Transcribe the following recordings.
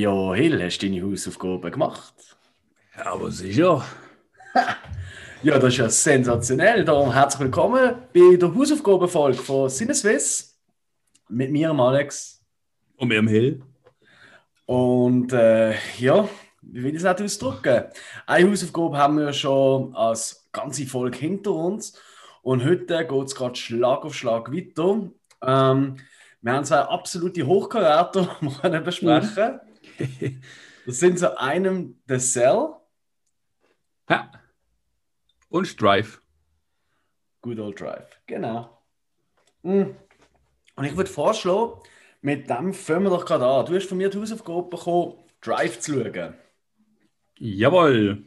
Ja, Hill, hast du deine Hausaufgaben gemacht? Ja, aber sicher. Ja, das ist ja sensationell. Darum herzlich willkommen bei der Hausaufgabenfolge von Sinneswiss mit mir, Alex. Und mir Hill. Und äh, ja, wie will ich es nicht ausdrücken? Eine Hausaufgabe haben wir schon als ganze Folge hinter uns. Und heute geht es gerade Schlag auf Schlag weiter. Ähm, wir haben zwei absolute Hochkaräter, die wir besprechen Das sind so einem The Cell. Ja. Und Drive. Good Old Drive, genau. Mm. Und ich würde vorschlagen, mit dem fangen wir doch gerade an. Du hast von mir die Hausaufgabe bekommen, Drive zu schauen. Jawohl.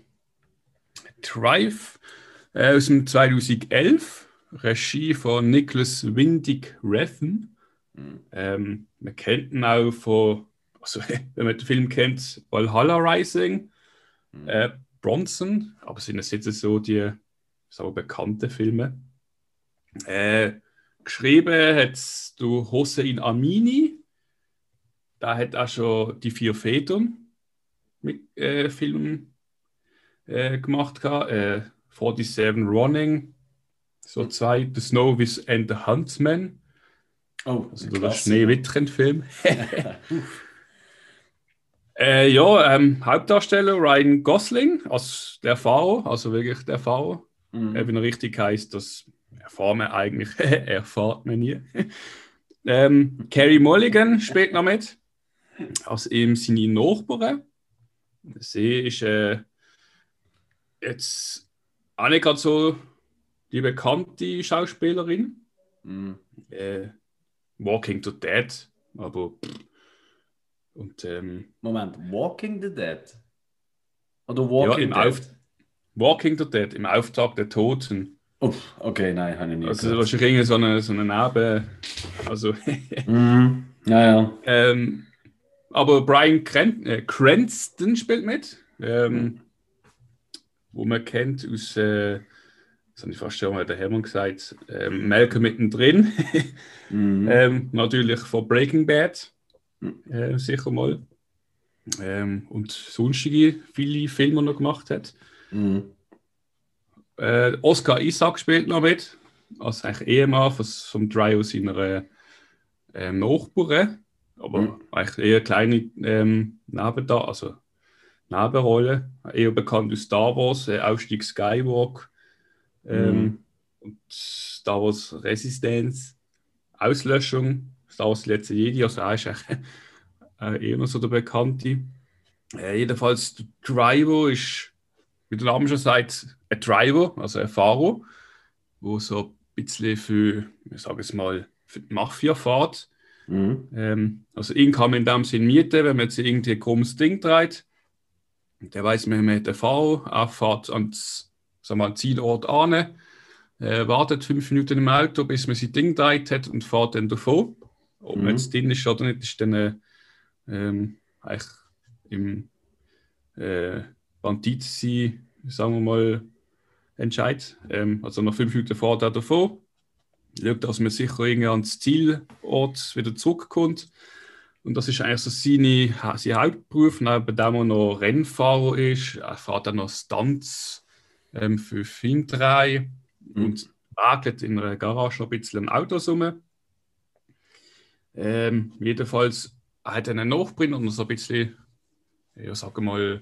Drive äh, aus dem 2011. Regie von Nicholas Windig Refn. Ähm, man kennt ihn auch von, also, wenn man den Film kennt, Valhalla Rising, äh, Bronson, aber sind das jetzt so die so bekannten Filme. Äh, geschrieben hat du Hossein Amini, da hat auch schon die vier Federn mit äh, Filmen äh, gemacht. gehabt. Äh, 47 Running, so zwei, The Snow with and the Huntsman. Oh, Also der Schneewittchen-Film. äh, ja, ähm, Hauptdarsteller Ryan Gosling als der Pharao, also wirklich der Pharao. Mhm. Äh, wenn er richtig heißt, das erfahren wir eigentlich, erfahrt man nie. ähm, Carrie Mulligan spielt noch mit, als ihm seine Nachbarin. Sie ist äh, jetzt auch nicht gerade so die bekannte Schauspielerin. Mhm. Äh, Walking to Dead, aber pff. Und ähm, Moment, Walking the Dead? Oder ja, Walking im Dead? Auf Walking to Dead, im Auftrag der Toten. Uff, okay, nein, habe ich nicht. Also gehört. wahrscheinlich irgendwie so eine, so eine Neben, also Mhm. Ja, ja. ähm, aber Brian Cran äh, Cranston spielt mit, ähm, wo man kennt aus, äh, das habe ich fast schon mal der Hermann gesagt, ähm, Malcolm mittendrin. Mhm. Ähm, natürlich von Breaking Bad, Mhm. Äh, sicher mal. Ähm, und sonstige viele Filme noch gemacht hat. Mhm. Äh, Oscar Isaac spielt noch mit, als eigentlich Ehemann von, vom Dry aus seiner äh, Nachbarin. Aber Mhm. eigentlich eher kleine ähm, Nebenda also Nebenrolle. Eher bekannt aus Star Wars, äh, Ausstieg Skywalk. Ähm, Mhm. Und Star Wars Resistance, Auslöschung, Star Wars Letzte Jedi, also er ist eigentlich äh, eher noch so der Bekannte. Äh, jedenfalls, der Driver ist, wie der Name schon sagt, ein Driver, also ein Fahrer, wo so ein bisschen für, ich sage es mal, für die Mafia fährt. Mhm. Ähm, also ihn kann man in dem Sinn mieten, wenn man jetzt irgendwie ein krummes Ding dreht. Der weiß, man hat den Fahrer, er fährt ans sagen wir, Zielort an, äh, wartet fünf Minuten im Auto, bis man sein Ding dreht hat und fährt dann davon. Ob Mhm. man jetzt drin ist oder nicht, ist dann äh, ähm, eigentlich im äh, Bandit sein, sagen wir mal, Entscheid. Ähm, also nach fünf Minuten fährt er davon, schaut, dass man sicher irgendwie ans Zielort wieder zurückkommt. Und das ist eigentlich so seine, sein Hauptberuf, neben dem er noch Rennfahrer ist. Er fährt dann noch Stunts ähm, für Filmdreh Mhm. und wagelt in einer Garage noch ein bisschen Autos rum. Ähm, jedenfalls hat er einen Nachbrenner und so ein bisschen, ja, sag mal,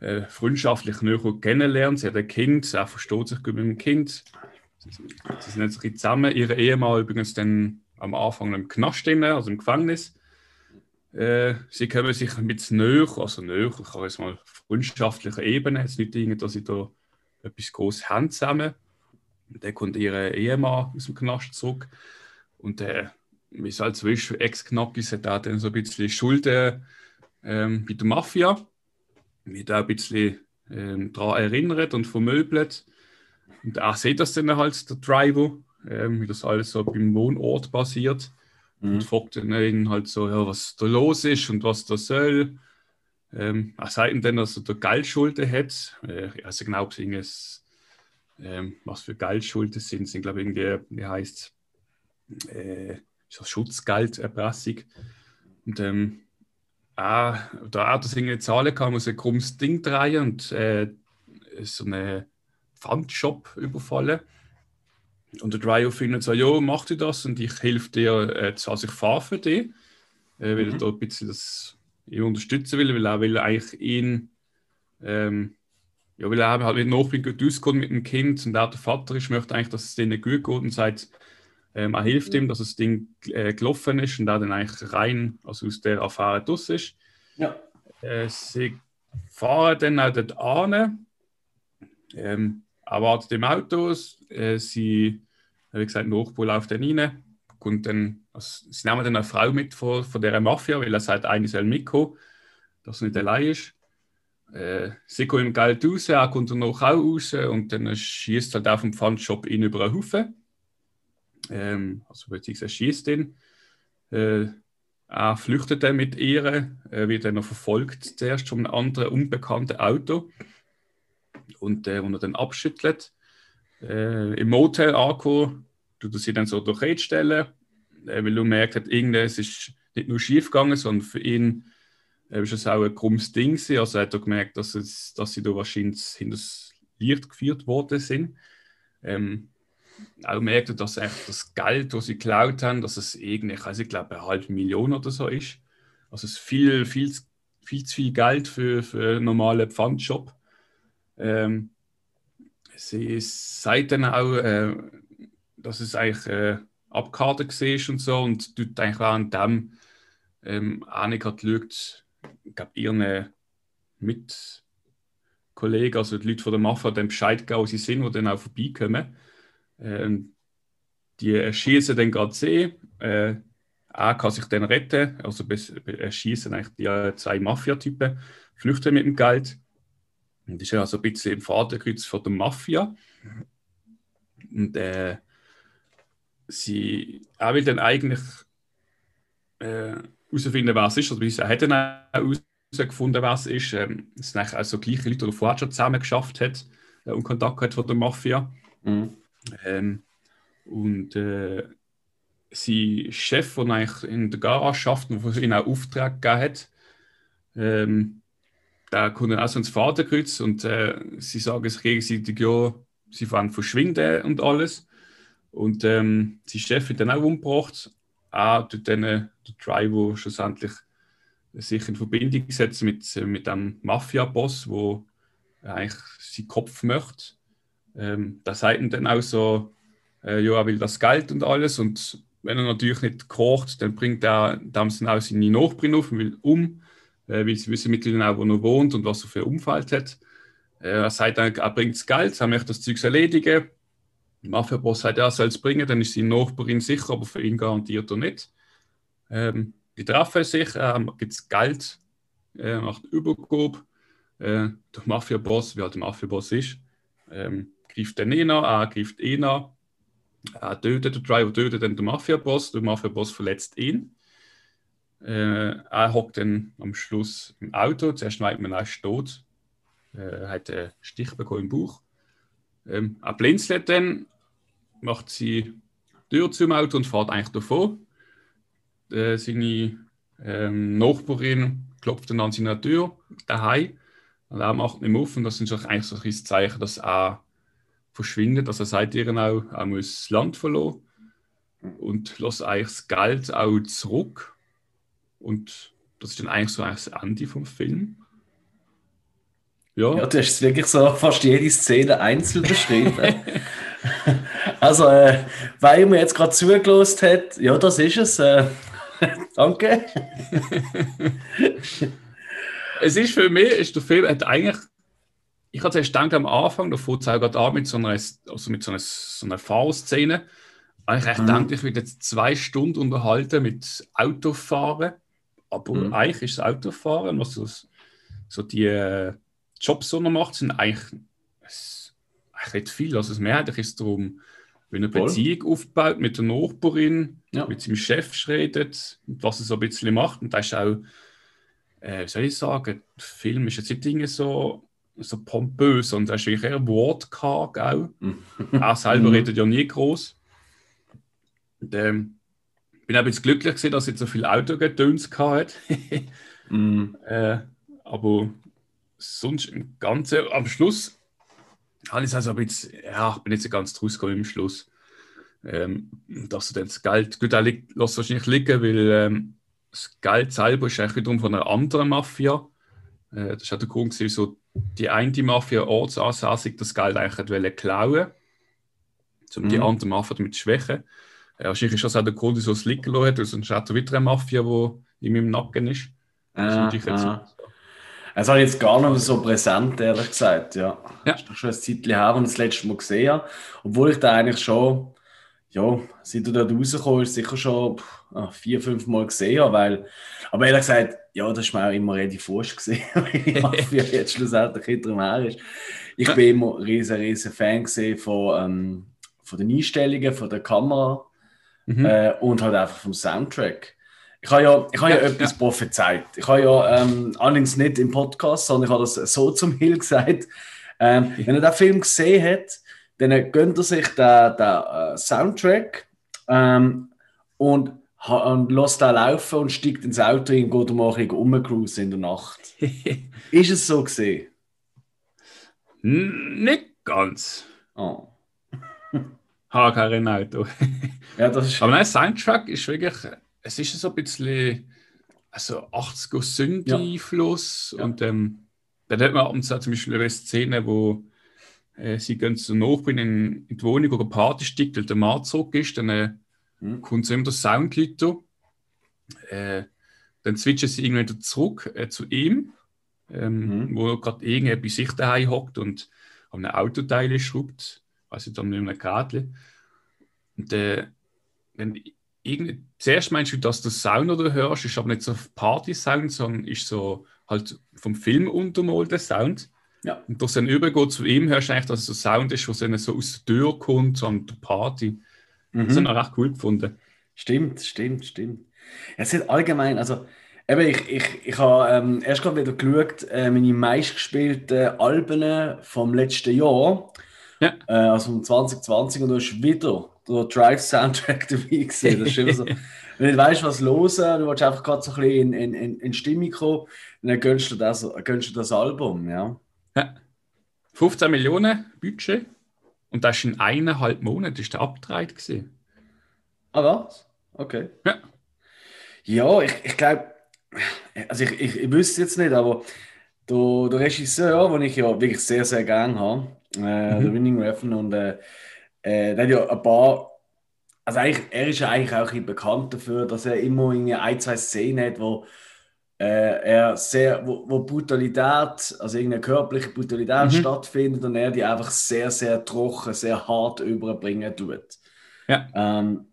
äh, freundschaftlich näher kennenlernt. Sie hat ein Kind, er versteht sich gut mit dem Kind. Sie sind jetzt ein zusammen. Ihre Ehemann übrigens dann am Anfang im Knast, drin, also im Gefängnis. Äh, sie kommen sich bisschen näher, also näher, ich kann jetzt mal freundschaftlicher Ebene, jetzt nicht irgendwie, dass sie da etwas groß haben zusammen. Und dann kommt ihr Ehemann aus dem Knast zurück. Und der, wie es halt so ist, Ex-Knackis hat auch dann so ein bisschen Schulden ähm, bei der Mafia. Wird auch ein bisschen ähm, daran erinnert und vermöbelt. Und er sieht das dann halt, der Driver, ähm, wie das alles so beim Wohnort basiert. Mhm. Und fragt dann ihn halt so, ja, was da los ist und was da soll. Ähm, er sagt ihm dann, dass er da Geldschulden hat. Äh, nicht genau, ob es ähm, was für Geldschulden sind. sind, glaube ich, irgendwie, wie heißt äh, das Schutzgelderpressung. Und ähm, ah, da Autos irgendeine Zahlen kann, muss ein krummes Ding drehen und äh, so einen Pfandshop überfallen. Und der Driver findet so, ja, mach du das und ich helfe dir, äh, also ich fahre für dich, äh, weil mhm. er da ein bisschen das ihn unterstützen will, weil er will eigentlich ihn, ähm, ja, weil er halt mit Nachbarn gut auskommt mit dem Kind und auch der Vater ist, möchte eigentlich, dass es denen gut geht und sagt, ähm, er hilft ihm, dass das Ding äh, gelaufen ist und er dann eigentlich rein, also aus der Affäre draus ist. Ja. Äh, sie fahren dann auch dort an, ähm, er wartet im Auto, äh, sie, wie gesagt, Nachbar läuft dann rein, kommt dann, also, sie nehmen dann eine Frau mit von, von dieser Mafia, weil er sagt, eine soll mitkommen, dass er nicht allein ist. Äh, sie kommt ihm Geld raus, er kommt dann noch auch raus und dann schießt halt auf dem Pfandshop ihn über einen Haufen. Ähm, also beziehungsweise schießt ihn. Äh, er flüchtet dann mit ihr, äh, wird dann noch verfolgt, zuerst von einem anderen unbekannten Auto. Und äh, wenn er dann abschüttelt, äh, im Motel angekommen, tut er sie dann so durch stellen, äh, weil er merkt, hat, irgendwas ist nicht nur schief gegangen, sondern für ihn äh, ist es auch ein krummes Ding. Gewesen. Also hat er gemerkt, dass, es, dass sie da wahrscheinlich hinter das Licht geführt worden sind. Ähm, auch merkt, dass das Geld, das sie geklaut haben, dass es irgendwie, ich glaube, eine halbe Million oder so ist. Also es ist viel, viel, viel zu viel Geld für, für einen normalen Pfandshop. Ähm, sie sagt dann auch, äh, dass es eigentlich äh, abgekartet war und so und tut eigentlich während dem ähm, Annika geschaut, ich glaube, ihren Mitkollegen, also die Leute von der Mafia, dann Bescheid gegeben, wo sie sind, die dann auch vorbeikommen. Ähm, die erschießen dann gerade sie. Äh, er kann sich dann retten, also erschießen eigentlich die äh, zwei Mafia-Typen, flüchten mit dem Geld. Und ist ja also ein bisschen im Vaterkreuz von der Mafia. Und äh, sie, er will dann eigentlich äh, herausfinden, wer es ist. Also, er hat dann herausgefunden, wer es ist. Ähm, es sind also gleiche Leute, die vorher schon zusammen geschafft hat äh, und Kontakt hat von der Mafia. Mhm. Ähm, und äh, sein Chef, der eigentlich in der Garage schafft und ihnen auch Auftrag gegeben hat, ähm, da kommt dann auch so ins Vaterkreuz und äh, sie sagen sich gegenseitig, ja, sie fahren verschwinden und alles. Und ähm, sein Chef wird dann auch umgebracht. Auch durch den der Driver schlussendlich sich in Verbindung setzt mit, mit dem Mafia-Boss, wo eigentlich seinen Kopf möchte. Ähm, da sagt ihm dann auch so, äh, ja, er will das Geld und alles. Und wenn er natürlich nicht kocht, dann bringt er dann auch seine Nachbarin auf und will um äh, weil sie wissen mittlerweile auch, wo er wohnt und was er für Umfeld hat. Äh, er sagt dann, er bringt das Geld, er möchte das Zeug erledigen. Mafia-Boss sagt, er soll es bringen, dann ist seine Nachbarin sicher, aber für ihn garantiert er nicht. Ähm, die treffen sich, ähm, gibt Geld, äh, macht Übergabe. Äh, der Mafia-Boss, wie halt der Mafia-Boss ist, ähm, greift den ihn an, greift ihn an. Er tötet, der Driver tötet den Mafia-Boss, der Mafia-Boss verletzt ihn. Äh, er hockt dann am Schluss im Auto. Zuerst meint man, er ist tot. Äh, hat einen Stich bekommen im Bauch. Ähm, er blinzelt dann, macht sie Tür zum Auto und fährt eigentlich davon. Äh, seine ähm, Nachbarin klopft dann an seine Tür daheim. Und er macht nicht auf und das ist eigentlich so ein Zeichen, dass er verschwindet. Also sagt ihr auch, er muss das Land verloren und lässt eigentlich das Geld auch zurück und das ist dann eigentlich so das Ende vom Film. Ja. ja, du hast wirklich so fast jede Szene einzeln beschrieben. also, äh, weil mir jetzt gerade zugelost hat, ja, das ist es. Äh, danke. es ist für mich, ist der Film hat eigentlich, ich hatte gedacht am Anfang, da fängt es auch gerade an mit so einer, also mit so einer, so einer Fahrszene. Ich mhm. gedacht, ich würde jetzt zwei Stunden unterhalten mit Autofahren. Aber mhm. eigentlich ist das Autofahren, was so, so die äh, Jobs, die man macht, sind eigentlich, es, eigentlich nicht viel. Also mehrheitlich ist es darum, wenn er eine Beziehung aufbaut mit der Nachbarin, ja. mit seinem Chef redet, was er so ein bisschen macht. Und da ist auch, äh, wie soll ich sagen, der Film ist jetzt nicht Dinge so, so pompös, sondern er ist wirklich eher wortkarg auch. Mhm. er selber mhm. redet ja nie groß. Und, ähm, bin auch jetzt glücklich gewesen, dass ich so viel Autogetöns hatte. Mhm. Äh, aber sonst im Ganzen, am Schluss habe ich es also ein bisschen, ja, ich bin so ganz rausgekommen im Schluss. Ähm, dass du dann das Geld, gut, er liegt, lässt wahrscheinlich liegen, weil ähm, das Geld selber ist eigentlich wiederum von einer anderen Mafia. Äh, das war der Grund, gewesen, so die eine Mafia ortsansässig das Geld eigentlich klauen um die Mhm. andere Mafia damit zu schwächen. Äh, wahrscheinlich ist das auch der Grund, wieso es liegen lassen hat, weil sonst hat er wieder eine Mafia, die in meinem Nacken ist. Das ich jetzt ah. Das habe ich jetzt gar nicht so präsent, ehrlich gesagt. Ja. Ja. Das ist doch schon ein Zeitchen her, ich das letzte Mal gesehen habe. Obwohl ich da eigentlich schon, ja, seit du dort rausgekommen ist, sicher schon pff, ah, vier, fünf Mal gesehen habe. Weil, aber ehrlich gesagt, ja, das ist mir auch immer relativ wurscht gesehen, die Mafia jetzt schlussendlich hinter dem her ist. Ich bin immer ein riesen, riesen Fan von, ähm, von den Einstellungen, von der Kamera Mhm. äh, und halt einfach vom Soundtrack. Ich habe ja, ich habe ja, Ja, etwas ja. prophezeit. Ich habe ja ähm, allerdings nicht im Podcast, sondern ich habe das so zum Hill gesagt. Ähm, wenn er den Film gesehen hat, dann gönnt er sich den, den äh, Soundtrack ähm, und, und lässt den laufen und steigt ins Auto und geht mal ein rumcruisen in der Nacht. Ist es so gesehen? Nicht ganz. Oh. Habe kein Auto. Ja, das ist. Aber nein, Soundtrack ist wirklich, es ist so ein bisschen also 80er Synthi-Einfluss Ja. und ähm, dann hat man abends auch zum Beispiel eine Szene, wo äh, sie gehen zur Nachbarin in, in die Wohnung oder Party steigt, weil der Mann zurück ist, dann äh, Hm. kommt so immer der Soundleiter. Äh, dann switchen sie irgendwann zurück äh, zu ihm, ähm, Mhm. wo er gerade irgendwie bei sich daheim hockt und an einem Autoteil schraubt, also dann mit einem Gerätchen. Und äh, wenn irgend, zuerst meinst du, dass du Sound oder hörst, ist aber nicht so Party-Sound, sondern ist so halt vom Film untermalter Sound. Ja. Und durch dann übergeht zu ihm, hörst du eigentlich, dass es so Sound ist, was dann so aus der Tür kommt, so an der Party. Das Mhm. habe ich recht cool gefunden. Stimmt, stimmt, stimmt. Es ist allgemein, also eben, ich, ich, ich habe ähm, erst gerade wieder geschaut, äh, meine meistgespielten Alben vom letzten Jahr, Ja. äh, also vom 2020, und da ist wieder der Drive-Soundtrack dabei gewesen. Das ist immer so, wenn du weißt, was los ist, du willst einfach gerade so ein bisschen in, in, in, Stimmung kommen, dann gönnst du das, gönnst du das Album, ja. 15 Millionen Budget und das ist in eineinhalb Monaten ist der abgedreht gewesen. Ah, was? Okay. Ja. Ja, ich, ich glaube, also ich, ich, ich wüsste jetzt nicht, aber der, der Regisseur, den ich ja wirklich sehr, sehr gerne habe, äh, Mhm. der Winning Refn, und äh, äh, der hat ja ein paar, also eigentlich, er ist ja eigentlich auch bekannt dafür, dass er immer irgendwie ein, zwei Szenen hat, wo er sehr, wo, wo Brutalität, also irgendeine körperliche Brutalität Mhm. stattfindet und er die einfach sehr, sehr trocken, sehr hart überbringen tut. Ja. Ähm,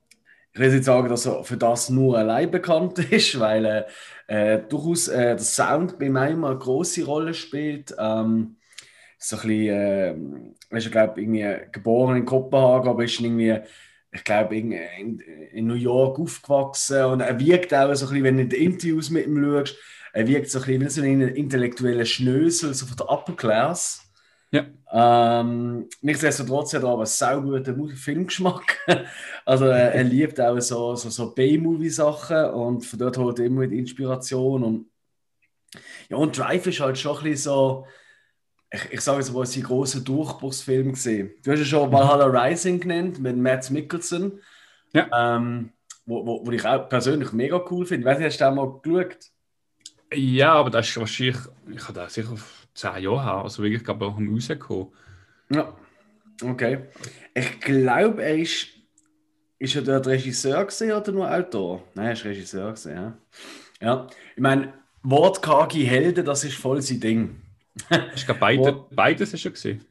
ich will jetzt nicht sagen, dass er für das nur allein bekannt ist, weil äh, äh, durchaus äh, der Sound bei mir immer eine große Rolle spielt. Ähm, so ein bisschen, äh, er ist, glaube irgendwie geboren in Kopenhagen, aber ist irgendwie, ich glaube, in, in, in New York aufgewachsen und er wirkt auch so ein bisschen, wenn du in die Interviews mit ihm schaust, er wirkt so ein bisschen wie so ein intellektueller Schnösel, so von der Upper Class. Ja. Ähm, nichtsdestotrotz hat er aber einen sauguten Filmgeschmack. also äh, er liebt auch so, so, so B-Movie-Sachen und von dort holt er immer die Inspiration. Und, ja, und Drive ist halt schon ein bisschen so, ich, ich sage jetzt mal, sein großer Durchbruchsfilm gesehen. Du hast ja schon Valhalla Rising genannt mit Matt Mikkelsen. Ja. Ähm, wo, wo, wo ich auch persönlich mega cool finde. Weißt du, hast du den mal geschaut? Ja, aber das ist wahrscheinlich, ich habe das sicher auf 10 Jahre her, also wirklich, glaube ich, auch im rausgekommen. Ja. Okay. Ich glaube, er ist. Ist er dort Regisseur gesehen oder nur Autor? Nein, er ist Regisseur gesehen, ja. Ja. Ich meine, wortkarge Helden, das ist voll sein Ding. Ich glaube, beide, beides ist schon gesehen.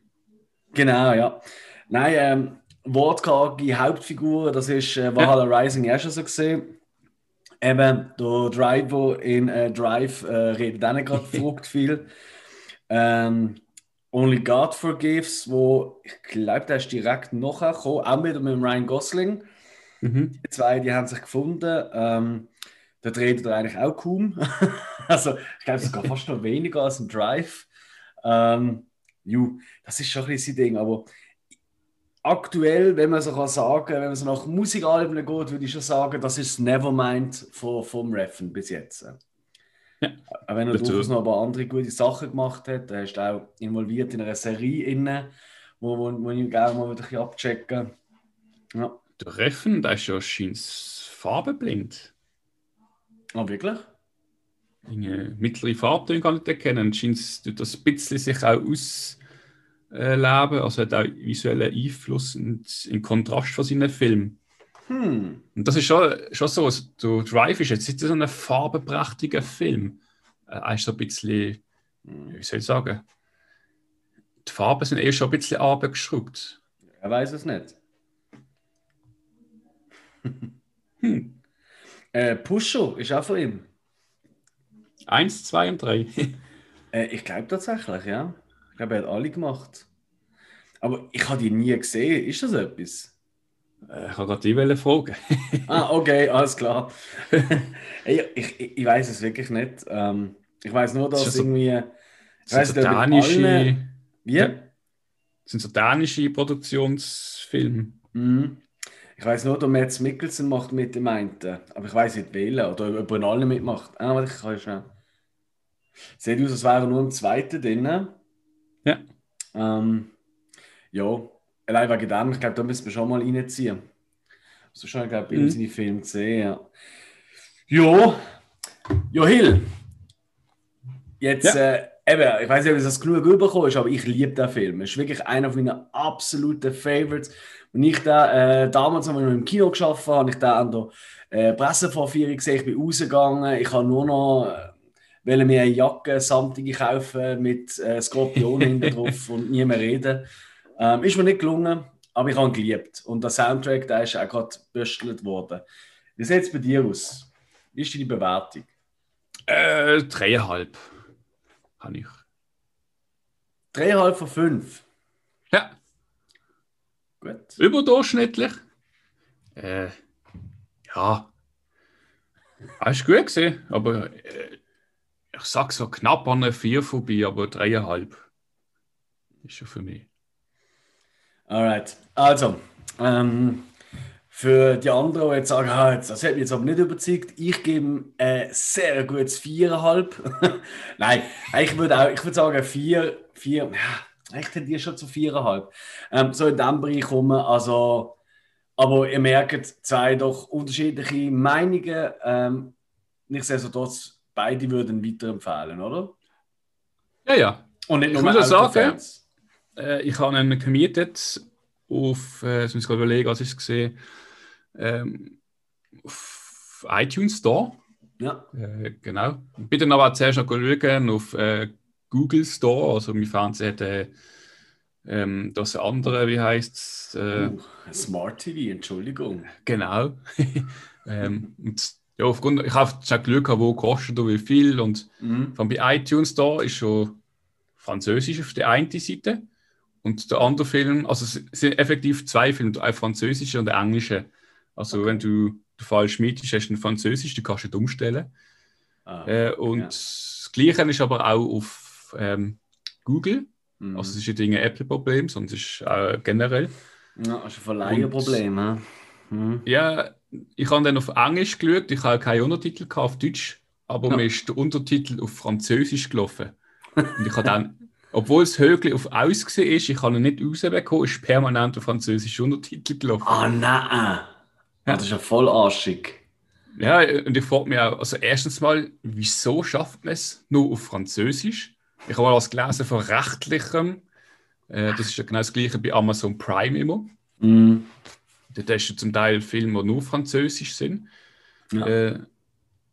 Genau, ja. Nein, ähm, wortkarge Hauptfiguren, das ist äh, Valhalla Rising ja schon so gesehen. Eben, der Driver in äh, Drive äh, redet auch nicht gerade verrückt viel. Ähm, Only God Forgives, wo ich glaube, der ist direkt nachher gekommen, auch wieder mit dem Ryan Gosling. Mhm. Die zwei, die haben sich gefunden. Ähm, da redet er eigentlich auch kaum. also, ich glaube sogar fast noch weniger als im Drive. Ähm, ju, das ist schon ein bisschen sein Ding. Aber aktuell, wenn man so kann sagen, wenn man so nach Musikalben geht, würde ich schon sagen, das ist Nevermind von, vom Reffen bis jetzt. Ja. Auch wenn er Dazu- durchaus noch ein paar andere gute Sachen gemacht hat. Er ist auch involviert in einer Serie, inne, wo, wo, wo ich gerne mal wieder abchecken Ja. Der Reffen, der ist ja scheint farbenblind. Ah, wirklich? Eine mittlere Farbtöne kann ich nicht erkennen. Scheint tut das ein bisschen sich auch ausleben. Also hat auch visuellen Einfluss und in Kontrast von seinen Filmen. Hm. Und das ist schon, schon so. also Der Drive ist jetzt nicht so ein farbenprächtiger Film. Äh, Er ist so ein bisschen, wie soll ich sagen, die Farben sind eher schon ein bisschen abgeschraubt. Er weiß es nicht. Hm. Äh, Pusho ist auch von ihm. Eins, zwei und drei. Äh, ich glaube tatsächlich, ja. Ich glaube, er hat alle gemacht. Aber ich habe die nie gesehen. Ist das etwas? Äh, ich habe gerade die fragen. Ah, okay, alles klar. Ich ich, ich weiß es wirklich nicht. Ähm, ich weiß nur, dass Das so- irgendwie. Ich weiß sind so dänische, allen- Wie? Ja. das sind so dänische Produktionsfilme. Mhm. Ich weiß nur, der Mads Mikkelsen macht mit dem einen. Aber ich weiß nicht wählen. Oder ob er in allen mitmacht. Ah, ich kann schon. Sieht aus, als wäre nur im zweiten drin. Ja. Ähm, ja, allein wegen dem, ich glaube, da müssen wir schon mal reinziehen. So schon, ich glaube, ich Mhm. seine Filme gesehen, ja. Jo, jo, Hill. Jetzt, Ja. äh, eben, ich weiß nicht, ob das genug rübergekommen ist, aber ich liebe den Film. Es ist wirklich einer meiner absoluten Favorites. Und ich da äh, damals, als ich noch im Kino geschafft habe, habe ich da an der äh, Pressevorführung gesehen, ich bin rausgegangen, ich habe nur noch wollte mir eine Jacke samtige kaufen mit äh, Skorpion hinten drauf und nie mehr reden. Ähm, ist mir nicht gelungen, aber ich habe ihn geliebt. Und der Soundtrack, der ist auch gerade gebüstelt worden. Wie sieht es bei dir aus? Wie ist deine Bewertung? Äh, dreieinhalb. Habe ich. Dreieinhalb von fünf. Ja, Gut. überdurchschnittlich. Äh, ja. Hast gut gesehen, aber äh, ich sag so knapp an eine 4 vorbei, aber dreieinhalb ist schon für mich. Alright. Also, ähm, für die anderen, die jetzt sagen, ah, das hat mich jetzt aber nicht überzeugt, ich gebe ein sehr gutes 4,5. Nein, ich würde auch, sagen 4, 4, ja, ich tendiere schon zu 4,5. Ähm, so in diesem Bereich kommen, also, aber ihr merkt, zwei doch unterschiedliche Meinungen. Ähm, nichtsdestotrotz, beide würden weiterempfehlen, oder? Ja, ja. Und nicht Ich nur muss auch sagen. Äh, ich habe ihn gemietet auf, äh, jetzt muss ich gerade überlegen, was ich gesehen ähm, auf iTunes Store. Ja. Äh, genau. Bitte dann aber zuerst noch schauen auf äh, Google Store. Also mein Fernseher hat äh, ähm, das andere, wie heißt es? Äh, Uh, Smart TV, Entschuldigung. Genau. ähm, und ja, aufgrund, ich habe schon Glück gehabt, wo kostet und wie viel. Und Mhm. von bei iTunes da ist schon Französisch auf der einen Seite. Und der andere Film, also es sind effektiv zwei Filme, ein französischer und ein englischer. Also wenn du den falsch mietest, hast du einen französisch, den kannst du nicht umstellen. Ah, Äh, und Ja. das Gleiche ist aber auch auf ähm, Google. mhm. Also es ist nicht ein Apple-Problem, sondern es ist äh, generell. Ja, hast du ein Verleiherproblem, hä? Mhm. Ja, ich habe dann auf Englisch geschaut, ich habe keine Untertitel gehabt auf Deutsch, aber Ja. mir ist der Untertitel auf Französisch gelaufen. Und ich habe dann, obwohl es Högli auf Aus war, ist, ich habe ihn nicht rausbekommen, ist permanent auf französische Untertitel gelaufen. Ah, nein. Ja. Das ist ja voll arschig. Ja, und ich frage mich auch, also erstens mal, wieso schafft man es nur auf Französisch? Ich habe mal was gelesen von rechtlichem. Äh, das ist ja genau das gleiche bei Amazon Prime immer. Mhm. Dort hast du zum Teil Filme, die nur französisch sind. Ja. Äh,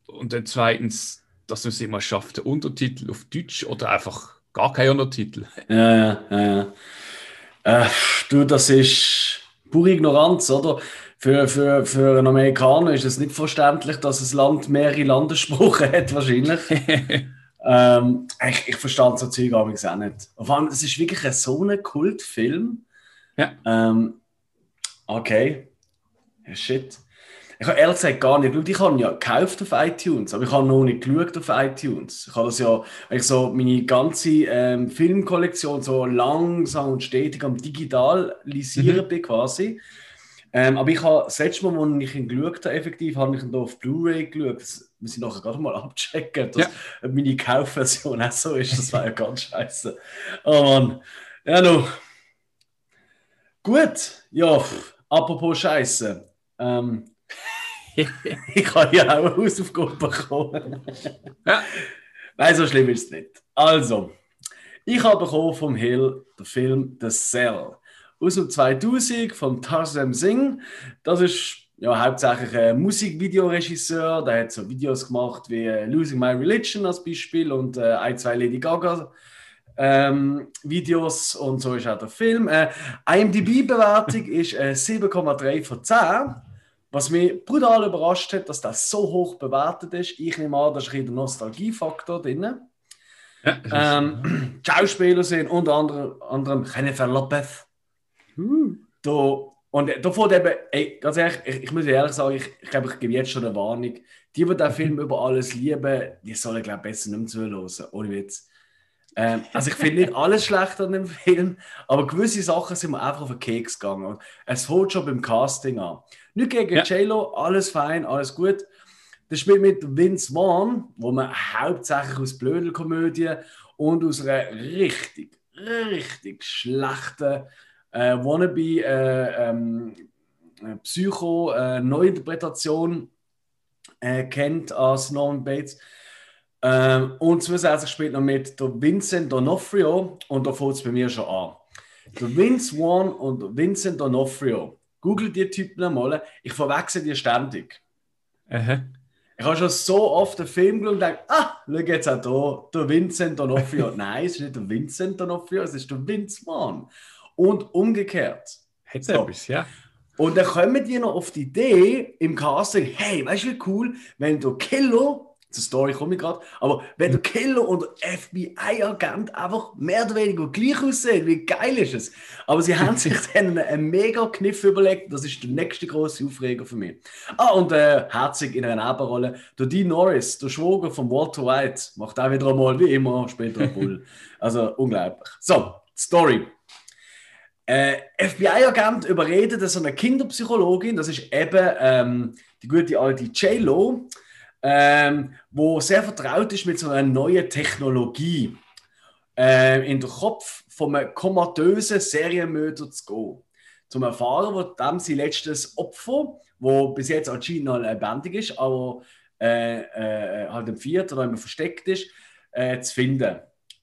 und dann zweitens, dass man es immer schafft, den Untertitel auf Deutsch oder einfach gar keinen Untertitel. Ja, ja, ja, ja. Äh, du, das ist pure Ignoranz, oder? Für, für, für einen Amerikaner ist es nicht verständlich, dass das Land mehrere Landessprachen hat, wahrscheinlich. ähm, ich, ich verstand so Zeug auch nicht. Vor allem, es ist wirklich ein, so ein Kultfilm. Ja. Ähm, okay. Ja, shit. Ich habe ehrlich gesagt gar nicht geschaut. Ich habe ja gekauft auf iTunes, aber ich habe noch nicht geschaut auf iTunes. Ich habe das ja, ich so meine ganze ähm, Filmkollektion so langsam und stetig am Digitalisieren bin quasi. Ähm, aber ich habe das letzte Mal, als ich ihn geschaut habe, effektiv, habe ich ihn auf Blu-ray geschaut. Das muss ich nachher gerade mal abchecken, dass Ja. meine Kaufversion auch so ist. Das war ja ganz scheiße. Oh Mann. Ja, no. Gut. Ja, pff, apropos Scheiße. Ähm, ich habe ja auch eine Hausaufgabe bekommen. Ja. Nein, so schlimm ist es nicht. Also, ich habe bekommen vom Hill den Film The Cell aus dem 2000 von Tarsem Singh. Das ist ja hauptsächlich ein Musikvideoregisseur. Der hat so Videos gemacht wie äh, Losing My Religion als Beispiel und äh, ein, zwei Lady Gaga ähm, Videos und so ist auch der Film. Äh, IMDb-Bewertung ist äh, 7,3 von 10. Was mich brutal überrascht hat, dass das so hoch bewertet ist. Ich nehme an, da ist ein bisschen der Nostalgiefaktor drin. Ja, Ähm, die Schauspieler sind unter anderem, anderem Jennifer Lopez. Da, und da fährt eben, ey, ganz ehrlich, ich, ich muss ehrlich sagen, ich, ich glaube, ich gebe jetzt schon eine Warnung. Die, die den Film über alles lieben, die sollen, glaube ich, besser nicht mehr zuhören. Ohne Witz. Ähm, also ich finde nicht alles schlecht an dem Film, aber gewisse Sachen sind mir einfach auf den Keks gegangen. Es fängt schon beim Casting an. Nicht gegen Ja. J-Lo, alles fein, alles gut. Das spielt mit Vince Vaughn, wo man hauptsächlich aus Blödelkomödien und aus einer richtig, richtig schlechten äh, Wannabe äh, ähm, äh, Psycho-Neuinterpretation äh, kennt als Norman Bates. Ähm, und zusätzlich spielt noch mit der Vincent D'Onofrio und da fängt es bei mir schon an. Der Vince Vaughn und der Vincent D'Onofrio. Google die Typen mal. Ich verwechsel die ständig. Aha. Ich habe schon so oft den Film geschaut und gedacht, ah, schau jetzt auch da, der Vincent D'Onofrio. Nein, es ist nicht der Vincent D'Onofrio, es ist der Vince Vaughn. Und umgekehrt. Hat So. etwas, ja. Und dann kommen die noch auf die Idee im Casting, hey, weißt du, wie cool, wenn du Killer, zur Story komme ich gerade, aber wenn du Killer und FBI-Agent einfach mehr oder weniger gleich aussehen, wie geil ist es? Aber sie haben sich dann einen mega Kniff überlegt, das ist der nächste große Aufreger für mich. Ah, und äh, herzig in einer Nebenrolle, der Dean Norris, der Schwager von Walter White, macht auch wieder einmal, wie immer, später ein Bull. Also unglaublich. So, Story. Äh, FBI-Agent überredet so eine Kinderpsychologin, das ist eben ähm, die gute alte J-Lo, ähm, wo sehr vertraut ist mit so einer neuen Technologie, äh, in den Kopf von einem komatösen Serienmörder zu gehen. Zum Erfahren, wo dem sein letztes Opfer, wo bis jetzt anscheinend noch lebendig ist, aber äh, äh, halt im Vierten oder immer versteckt ist, äh, zu finden.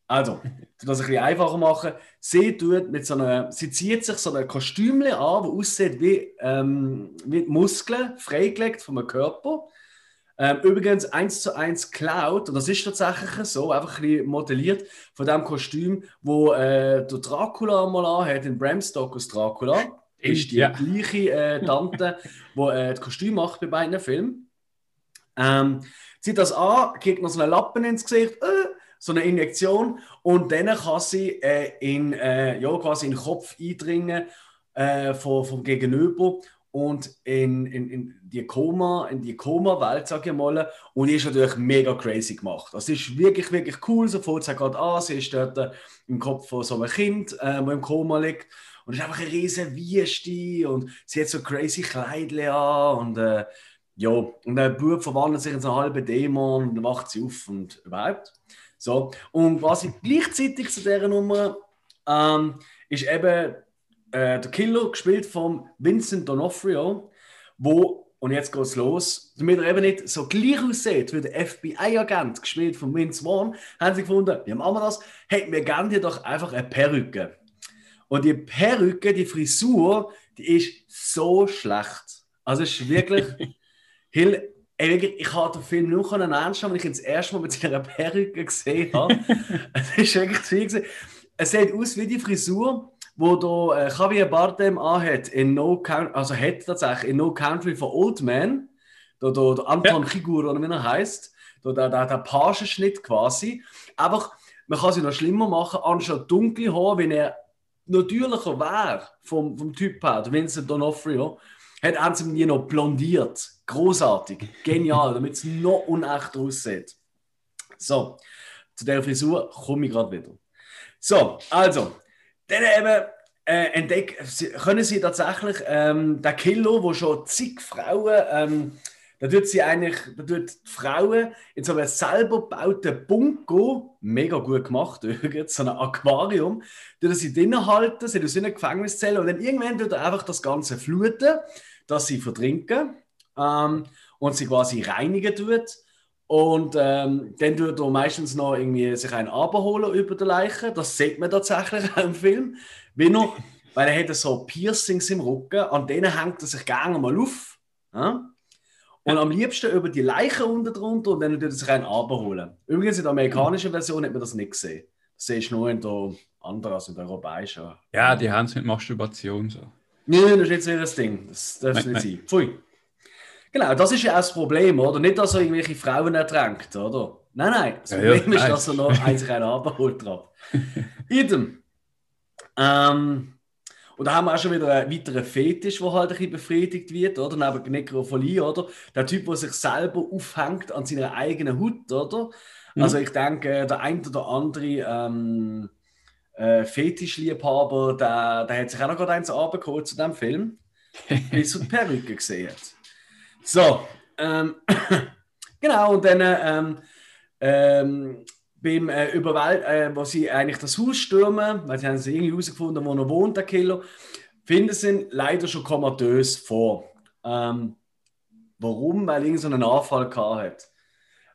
Also, das ein bisschen einfacher machen. Sie, tut mit so einer, sie zieht sich so ein Kostüm an, das aussieht wie, ähm, wie Muskeln, freigelegt vom Körper. Ähm, übrigens eins zu eins Cloud, und das ist tatsächlich so, einfach ein bisschen modelliert von dem Kostüm, wo äh, der Dracula mal anhat, in Bram Stokers Dracula. Ist die Ja. gleiche äh, Tante, die äh, das Kostüm macht bei beiden Filmen. Ähm, zieht das an, kriegt noch so einen Lappen ins Gesicht, äh, so eine Injektion und dann kann sie äh, in, äh, ja, quasi in den Kopf eindringen äh, vom, vom Gegenüber und in, in, in die Koma, in die Koma-Welt, sage ich mal. Und ist natürlich mega crazy gemacht. Das ist wirklich, wirklich cool. So fängt gerade an. Sie ist dort äh, im Kopf von so einem Kind, äh, das im Koma liegt. Und es ist einfach eine riesige Wüste und sie hat so crazy Kleidchen an und äh, ja, und der Bub verwandelt sich in so einen halben Dämon und dann wacht sie auf und überhaupt. So, und quasi gleichzeitig zu dieser Nummer ähm, ist eben äh, der Killer gespielt von Vincent D'Onofrio, wo, und jetzt geht's los, damit er eben nicht so gleich aussieht wie der FBI-Agent, gespielt von Vince Vaughn, haben sie gefunden, wie machen wir das? Hey, wir geben dir doch einfach eine Perücke. Und die Perücke, die Frisur, die ist so schlecht. Also es ist wirklich, Hill, ich habe den Film nur nehmen, weil ich ihn das erste Mal mit seiner Perücke gesehen habe. es ist wirklich zu viel. Es sieht aus wie die Frisur, wo der äh, Javier Bardem anhat in No Country, also hat tatsächlich in No Country for Old Men, der, der, der Anton Chigur, oder wie er heißt, der, der, der, der Pagenschnitt quasi. Einfach, man kann es noch schlimmer machen, anstatt dunkle Haar, wenn er natürlicher wäre vom, vom Typ her, Vincent D'Onofrio, hat er sie mir noch blondiert. Großartig, genial, damit es noch unecht aussieht. So, zu der Frisur komme ich gerade wieder. So, also, dann eben äh, entdeck, sie- können sie tatsächlich ähm, den Killer, wo schon zig Frauen ähm, da tut sie eigentlich, da tut die Frauen in so einem selber gebauten Bunko, mega gut gemacht so ein Aquarium, tut sie drinnen halten, sie in einer Gefängniszelle und dann irgendwann tut er einfach das Ganze fluten, dass sie verdrinken ähm, und sie quasi reinigen tut. Und ähm, dann tut er meistens noch irgendwie sich einen abholen über die Leiche. Das sieht man tatsächlich auch im Film. Wie noch, weil er hat so Piercings im Rücken, an denen hängt er sich gerne mal auf. Ja? Und am liebsten über die Leiche unten drunter und dann tut er sich einen abholen. Übrigens in der amerikanischen Version hat man das nicht gesehen. Das siehst du nur in der anderen, also in der europäischen. Ja, die haben es mit Masturbation so. Nein, das ist nicht so das Ding. Das darf es nicht sein. Pfui. Genau, das ist ja auch das Problem, oder? Nicht, dass er irgendwelche Frauen ertränkt, oder? Nein, nein. Das Problem ja, ja, ist, dass er noch eins einen abholt drauf. Idem. Ähm, und da haben wir auch schon wieder einen weiteren Fetisch, der halt ein bisschen befriedigt wird, oder? Neben Nekrophilie, oder? Der Typ, der sich selber aufhängt an seiner eigenen Haut, oder? Mhm. Also ich denke, der ein oder andere ähm, äh, Fetischliebhaber, der, der hat sich auch noch gerade eins abgeholt zu diesem Film, bis er die Perücke gesehen hat. So, ähm, genau, und dann ähm, ähm, beim äh, Überwald, äh, wo sie eigentlich das Haus stürmen, weil sie haben sie irgendwie herausgefunden, wo er wohnt, der Killer, finden sie ihn leider schon komatös vor. Ähm, warum? Weil er irgendeinen Anfall gehabt hat.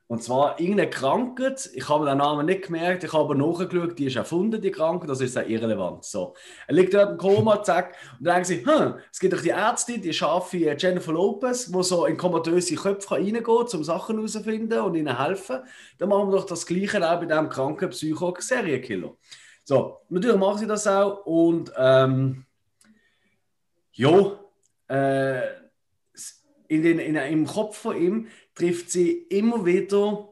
Und zwar irgendeine Krankheit, ich habe den Namen nicht gemerkt, ich habe nachgeschaut, die ist erfunden, die Krankheit, das ist auch irrelevant. So. Er liegt dort im Koma, zack, und dann denken sie, hm, es gibt doch die Ärztin, die scharfe Jennifer Lopez, die so in komatöse Köpfe reingehen um Sachen herauszufinden und ihnen helfen. Dann machen wir doch das Gleiche auch bei diesem kranken Psycho-Serienkiller. So, natürlich machen sie das auch und ähm, ja, äh, in den, in, im Kopf von ihm trifft sie immer wieder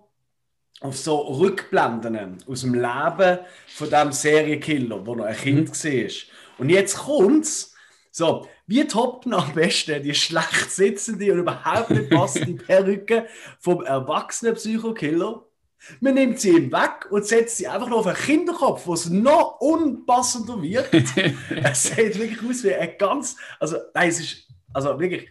auf so Rückblenden aus dem Leben von dem Serienkiller, wo noch ein Kind mhm. war. Und jetzt kommt's. So, wie toppt man am besten die schlecht sitzende und überhaupt nicht passende Perücke vom erwachsenen Psychokiller? Man nimmt sie ihm weg und setzt sie einfach noch auf einen Kinderkopf, wo es noch unpassender wird. es sieht wirklich aus wie ein ganz. Also, nein, es ist. Also wirklich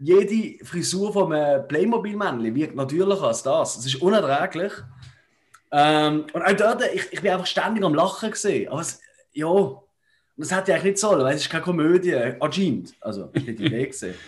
jede Frisur von einem Playmobil-Männchen wirkt natürlicher als das. Es ist unerträglich. Ähm, und auch dort, ich, ich bin einfach ständig am Lachen gesehen. Aber es, ja, das hätte ich eigentlich nicht sollen, weil es ist keine Komödie, anscheinend. Also, ich hätte die Idee gesehen.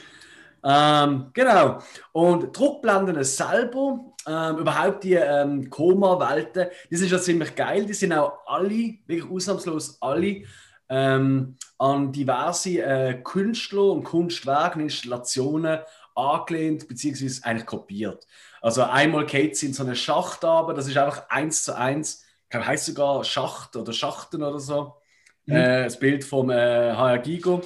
Ähm, genau. Und Druckblenden selber, ähm, überhaupt die ähm, Koma-Welten, die sind schon ziemlich geil. Die sind auch alle, wirklich ausnahmslos alle, ähm, an diverse äh, Künstler und Kunstwerke und Installationen angelehnt bzw. eigentlich kopiert. Also einmal geht sie in so eine Schacht aber, das ist einfach eins zu eins, glaube, heißt sogar Schacht oder Schachten oder so. Mhm. Äh, das Bild vom äh, HR Gigo.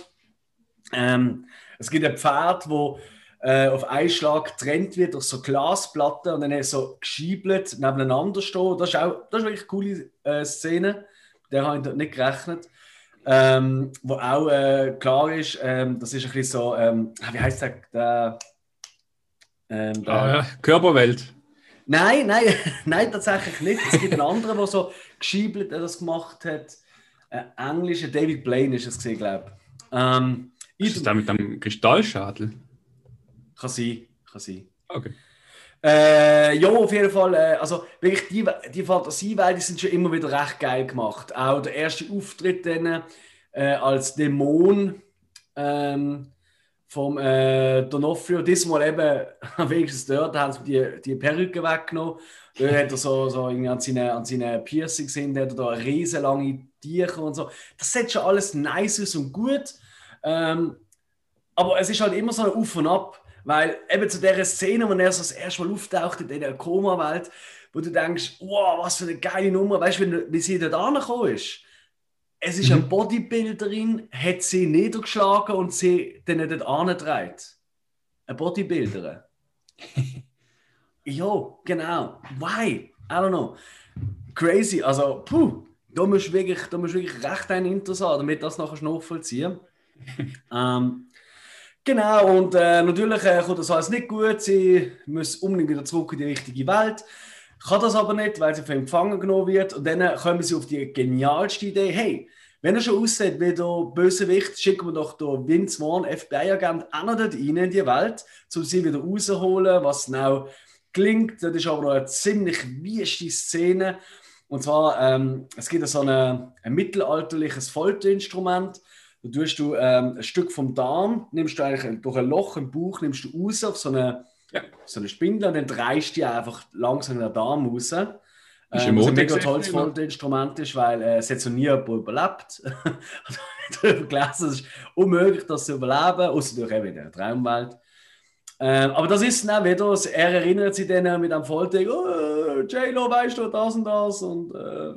Ähm, es gibt ein Pferd, wo äh, auf einen Schlag getrennt wird durch so Glasplatten und dann so geschiebelt nebeneinander stehen. Das ist auch das ist wirklich eine coole äh, Szene. Der habe ich nicht gerechnet. Ähm, wo auch äh, klar ist, ähm, das ist ein bisschen so, ähm, ah, wie heißt der? der, ähm, der ah, ja. Körperwelt. Nein, nein, nein, tatsächlich nicht. Es gibt einen anderen, der so geschiebelt das gemacht hat. Ein englischer David Blaine ist es gesehen, glaube ich. Ähm, ist das der mit dem Kristallschadel? Kann sein, kann sein. Okay. Äh, ja, auf jeden Fall. Äh, also wirklich die, die Fantasiewelt, die sind schon immer wieder recht geil gemacht. Auch der erste Auftritt dann äh, als Dämon ähm, vom äh, Donofrio. Diesmal eben, wenigstens dort, haben sie die, die Perücke weggenommen. Da hat er so, so an seinen an seine Piercings sind, hat er da riesenlange Tücher und so. Das sieht schon alles nice aus und gut. Ähm, aber es ist halt immer so ein Auf und Ab. Weil eben zu der Szene, wo er so das erste Mal auftaucht in der Koma-Welt, wo du denkst, wow, was für eine geile Nummer, weißt du, wie sie dort angekommen ist? Es ist mhm. eine Bodybuilderin, hat sie niedergeschlagen und sie dann dort angetragen. Eine Bodybuilderin. ja, genau. Why? I don't know. Crazy. Also, puh, da musst du wirklich, da musst wirklich recht ein Interesse damit das nachher nachvollziehen. ähm, Genau, und äh, natürlich äh, kommt das alles nicht gut. Sie muss unbedingt wieder zurück in die richtige Welt. Kann das aber nicht, weil sie von empfangen genommen wird. Und dann kommen sie auf die genialste Idee: hey, wenn er schon aussieht wie der Bösewicht, schicken wir doch den Vince Vaughn, FBI-Agent, auch noch dort rein in die Welt, um sie wieder rauszuholen, was genau klingt. Das ist aber noch eine ziemlich wüste Szene. Und zwar, ähm, es gibt so eine, ein mittelalterliches Folterinstrument. Da tust du ähm, ein Stück vom Darm, nimmst du eigentlich durch ein Loch im Bauch, nimmst du raus auf so eine, ja. so eine Spindel und dann drehst du einfach langsam den Darm raus. Das ist ähm, was ein mega tolles Folterinstrument ist, weil äh, es hat so nie jemand überlebt. darüber gelesen, es ist unmöglich, das zu überleben, außer durch eben in der Traumwelt. Ähm, aber das ist dann wieder, er erinnert sich dann mit einem Folter, oh, J-Lo, weißt du, das und das und äh,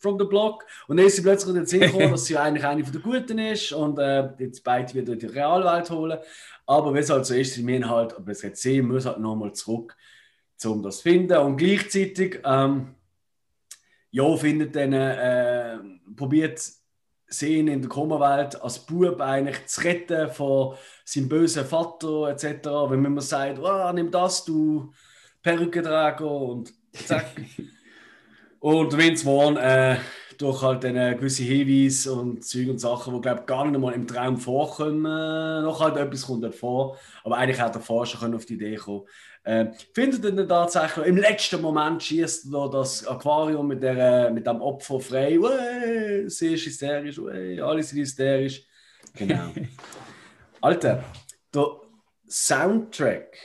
from the block. Und dann ist sie plötzlich in den gekommen, dass sie eigentlich eine von der Guten ist und äh, jetzt beide wieder in die Realwelt holen. Aber wie es halt so ist, sie müssen halt, aber es jetzt sehen, muss halt nochmal zurück, um das zu finden. Und gleichzeitig, ähm, ja, findet dann, äh, probiert sie ihn in der Koma-Welt als Bub eigentlich zu retten von seinem bösen Vater etc. Wenn man sagt, oh, nimm das, du Perückenträger und zack. und Vince Vaughn äh, durch halt eine gewisse Hinweise und Zeug und Sachen, die glaube gar nicht mal im Traum vorkommen, äh, noch halt etwas kommt dort vor, aber eigentlich hätte der Forscher auf die Idee kommen äh, findet er dann tatsächlich, im letzten Moment schießt er das Aquarium mit, der, mit dem Opfer frei. Uäh, sie ist hysterisch, uäh, alle sind hysterisch. Genau. Alter, der Soundtrack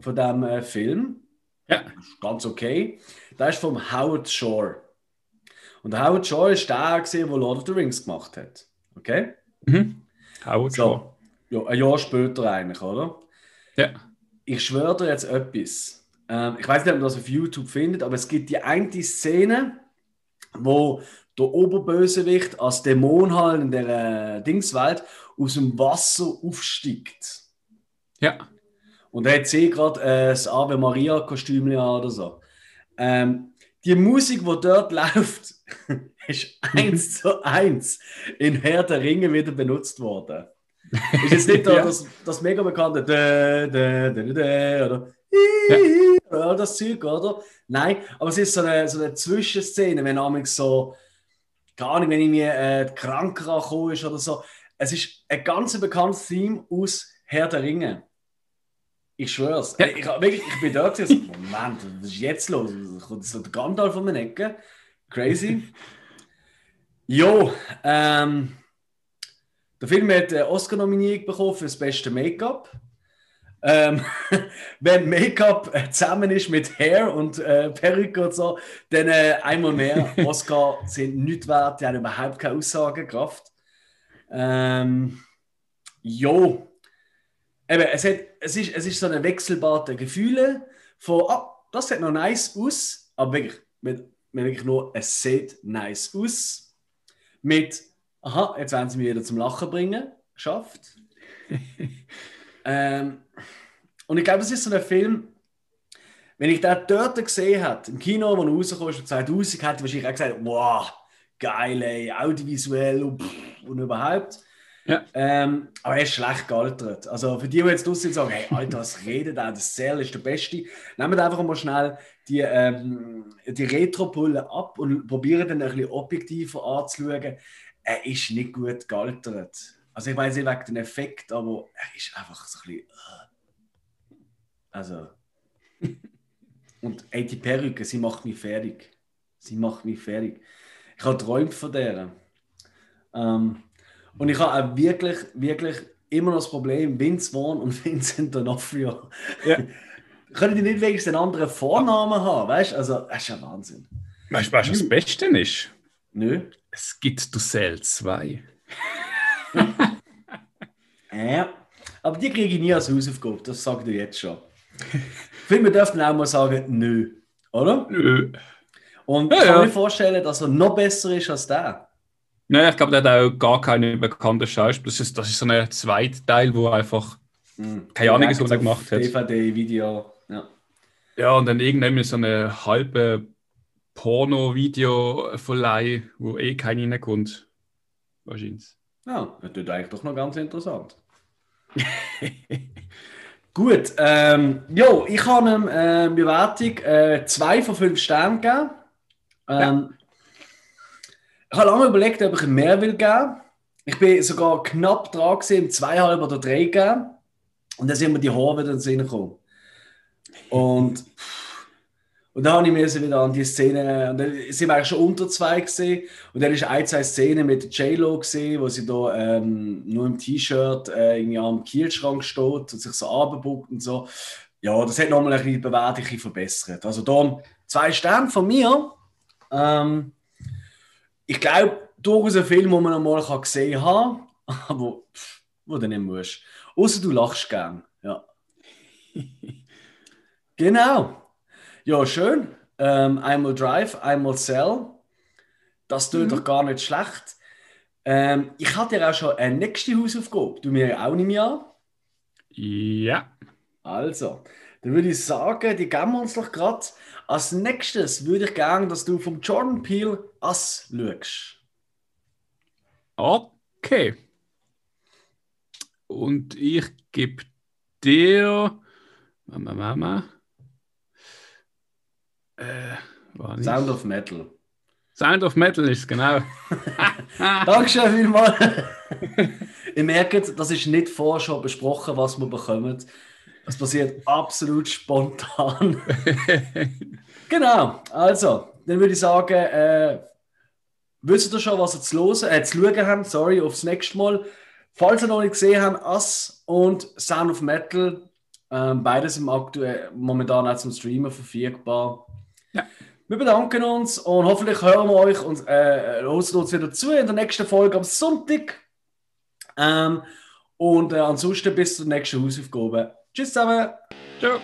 von diesem äh, Film ja. ist ganz okay. Der ist vom Howard Shore. Und der Howard Shore ist der, der Lord of the Rings gemacht hat. Okay? Mhm. Howard so. Shore. Ja, ein Jahr später eigentlich, oder? Ja ich schwöre dir jetzt etwas. Ähm, ich weiß nicht, ob man das auf YouTube findet, aber es gibt die eine Szene, wo der Oberbösewicht als Dämon halt in der äh, Dingswelt aus dem Wasser aufsteigt. Ja. Und er hat sie gerade äh, das Ave Maria Kostüm oder so. Ähm, die Musik, die dort läuft, ist eins zu eins in Herr der Ringe wieder benutzt worden. Ist jetzt nicht ja. das, das mega bekannte da, da, da, oder ja. all das Zeug, oder? Nein, aber es ist so eine, so eine Zwischenszene, wenn man so, gar nicht, wenn irgendwie äh, kranker angekommen ist oder so. Es ist ein ganz bekanntes Theme aus Herr der Ringe. Ich schwör's. Ja. Ich, wirklich, ich bin da gewesen, Moment, was ist jetzt los? Kommt so der Gandalf von den Ecken? Crazy. jo, ähm, der Film hat eine Oscar-Nominierung bekommen für das beste Make-up. Ähm, wenn Make-up zusammen ist mit Hair und äh, Perücke und so, dann äh, einmal mehr. Oscar sind nicht wert, die haben überhaupt keine Aussagekraft. Ähm, jo. Eben, es, hat, es, ist, es ist so eine Wechselbare Gefühle von, ah, das sieht noch nice aus, aber wirklich, mit, mit wirklich nur, es sieht nice aus. Mit aha, jetzt werden sie mich wieder zum Lachen bringen. Geschafft. ähm, und ich glaube, es ist so ein Film, wenn ich den dort gesehen hätte, im Kino, wo er rauskam, schon 2000, hätte ich wahrscheinlich auch gesagt, wow, geil, ey, audiovisuell und, und überhaupt. Ja. Ähm, aber er ist schlecht gealtert. Also für die, die jetzt draußen sagen, hey, Alter, was redet er? Das Cell ist der Beste. Nehmen wir einfach mal schnell die, ähm, die Retro-Pulle ab und probieren dann ein bisschen objektiver anzuschauen er ist nicht gut gealtert. Also ich weiß nicht wegen dem Effekt, aber er ist einfach so ein bisschen. Uh. Also. Und ey, die Perücke, sie macht mich fertig. Sie macht mich fertig. Ich habe träumt von der. Ähm, und ich habe auch wirklich, wirklich immer noch das Problem, Vince Vaughn und Vincent D'Onofrio. Ja. Können die nicht wenigstens einen anderen Vornamen haben? Weißt du? Also, das ist ja Wahnsinn. Weißt du, was das Beste ist? Nö. Es gibt Dussel 2. ja, aber die kriege ich nie als Hausaufgabe, das sage ich jetzt schon. Filme dürfen auch mal sagen, nö, oder? Nö. Und ja, ich kann ja. mir vorstellen, dass er noch besser ist als der. Nein, ich glaube, der hat auch gar keine bekannten Schauspieler. Das ist, das ist so ein Zweitteil, wo einfach mhm. keine Ahnung, was er gemacht hat. DVD-Video, ja. Ja, und dann irgendwann so eine halbe Porno-Video-Verleih, wo eh keiner reinkommt. Wahrscheinlich. Ja, das ist eigentlich doch noch ganz interessant. Gut, ähm, jo, ich habe ihm äh, Bewertung äh, zwei von fünf Sternen gegeben. Ähm, ja. Ich habe lange überlegt, ob ich mehr will geben. Ich bin sogar knapp dran gewesen, zweieinhalb oder drei geben. Und dann sind mir die Haare wieder in den Sinn gekommen. Und, und dann habe ich mir wieder an die Szene, und dann sind wir eigentlich schon unter zwei gesehen. Und dann ist ein, zwei Szenen mit J-Lo gesehen, wo sie da ähm, nur im T-Shirt äh, am Kielschrank steht und sich so abbuckt und so. Ja, das hat nochmal ein bisschen die Bewertung verbessert. Also da zwei Sterne von mir. Ähm, ich glaube, durchaus ein Film, den man einmal gesehen haben kann, aber wo du nicht musst. Außer du lachst gern. Ja. genau. Ja, schön. Ähm, einmal Drive, einmal Cell. Das tut mhm. doch gar nicht schlecht. Ähm, ich hatte ja auch schon eine nächste Hausaufgabe. Du mir auch nicht mehr Ja. Also, dann würde ich sagen, die geben wir uns doch gerade. Als nächstes würde ich gerne, dass du vom Jordan Peele Ass schaust. Okay. Und ich gebe dir. Mama, Mama. Äh, Sound of Metal. Sound of Metal ist genau. Dankeschön vielmals. Ihr merkt, das ist nicht vorher schon besprochen, was wir bekommen. Das passiert absolut spontan. genau, also, dann würde ich sagen, äh, wisst ihr schon, was ihr zu, hören, äh, zu schauen habt? Sorry, aufs nächste Mal. Falls ihr noch nicht gesehen habt, Ass und Sound of Metal, äh, beides im aktuell, momentan auch zum Streamen verfügbar. Ja. Wir bedanken uns und hoffentlich hören wir euch und äh, hören uns wieder zu in der nächsten Folge am Sonntag. Ähm, und äh, ansonsten bis zur nächsten Hausaufgabe. Tschüss zusammen. Ciao.